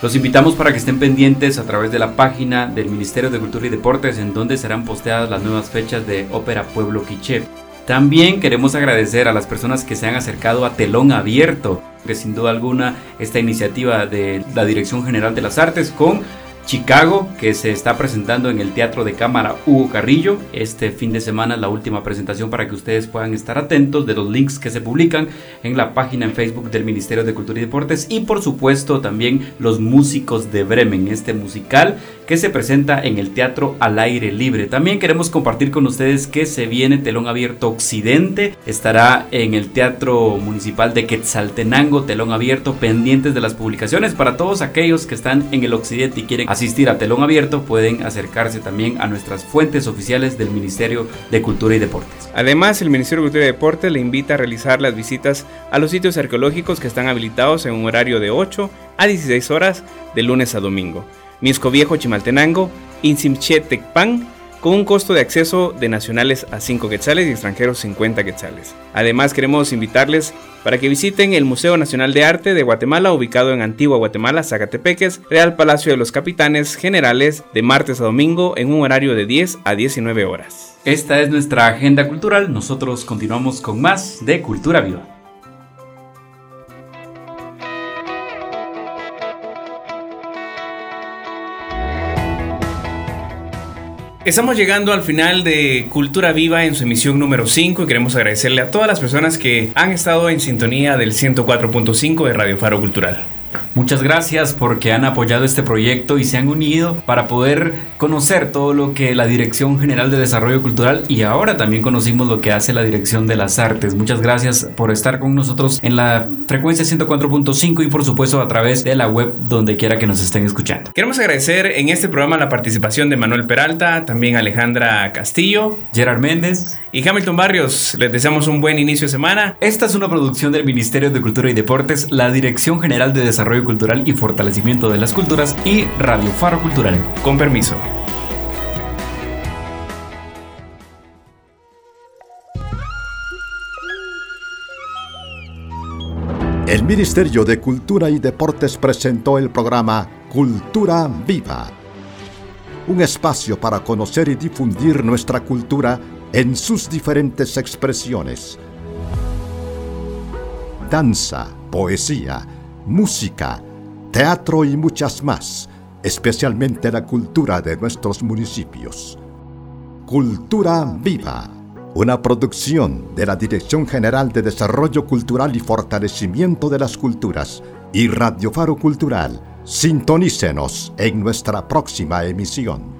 Los invitamos para que estén pendientes a través de la página del Ministerio de Cultura y Deportes, en donde serán posteadas las nuevas fechas de Ópera Pueblo Quiché. También queremos agradecer a las personas que se han acercado a Telón Abierto, que sin duda alguna esta iniciativa de la Dirección General de las Artes con Chicago, que se está presentando en el Teatro de Cámara Hugo Carrillo. Este fin de semana la última presentación para que ustedes puedan estar atentos de los links que se publican en la página en Facebook del Ministerio de Cultura y Deportes y por supuesto también los músicos de Bremen, este musical que se presenta en el Teatro al Aire Libre. También queremos compartir con ustedes que se viene Telón Abierto Occidente, estará en el Teatro Municipal de Quetzaltenango, Telón Abierto, pendientes de las publicaciones para todos aquellos que están en el Occidente y quieren asistir a Telón Abierto, pueden acercarse también a nuestras fuentes oficiales del Ministerio de Cultura y Deportes. Además, el Ministerio de Cultura y Deportes le invita a realizar las visitas a los sitios arqueológicos que están habilitados en un horario de 8 a 16 horas de lunes a domingo. Misco Viejo Chimaltenango, Tecpan, con un costo de acceso de nacionales a 5 quetzales y extranjeros 50 quetzales. Además queremos invitarles para que visiten el Museo Nacional de Arte de Guatemala ubicado en Antigua Guatemala, Zacatepeques, Real Palacio de los Capitanes Generales de martes a domingo en un horario de 10 a 19 horas. Esta es nuestra agenda cultural, nosotros continuamos con más de Cultura Viva. Estamos llegando al final de Cultura Viva en su emisión número 5 y queremos agradecerle a todas las personas que han estado en sintonía del 104.5 de Radio Faro Cultural. Muchas gracias porque han apoyado este proyecto y se han unido para poder conocer todo lo que la Dirección General de Desarrollo Cultural y ahora también conocimos lo que hace la Dirección de las Artes. Muchas gracias por estar con nosotros en la frecuencia 104.5 y por supuesto a través de la web donde quiera que nos estén escuchando. Queremos agradecer en este programa la participación de Manuel Peralta, también Alejandra Castillo, Gerard Méndez y Hamilton Barrios. Les deseamos un buen inicio de semana. Esta es una producción del Ministerio de Cultura y Deportes, la Dirección General de Desarrollo Cultural y Fortalecimiento de las Culturas y Radio Faro Cultural. Con permiso. El Ministerio de Cultura y Deportes presentó el programa Cultura Viva, un espacio para conocer y difundir nuestra cultura en sus diferentes expresiones. Danza, poesía, música, teatro y muchas más, especialmente la cultura de nuestros municipios. Cultura Viva, una producción de la Dirección General de Desarrollo Cultural y Fortalecimiento de las Culturas y Radio Faro Cultural. Sintonícenos en nuestra próxima emisión.